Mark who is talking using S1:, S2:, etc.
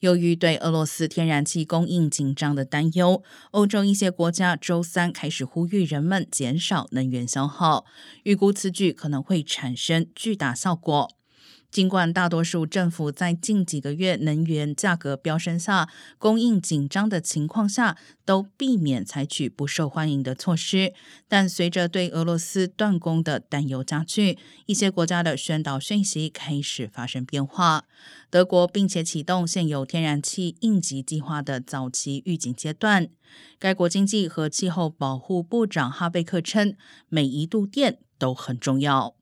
S1: 由于对俄罗斯天然气供应紧张的担忧，欧洲一些国家周三开始呼吁人们减少能源消耗，预估此举可能会产生巨大效果。尽管大多数政府在近几个月能源价格飙升下、供应紧张的情况下，都避免采取不受欢迎的措施，但随着对俄罗斯断供的担忧加剧，一些国家的宣导讯息开始发生变化。德国并且启动现有天然气应急计划的早期预警阶段。该国经济和气候保护部长哈贝克称，每一度电都很重要。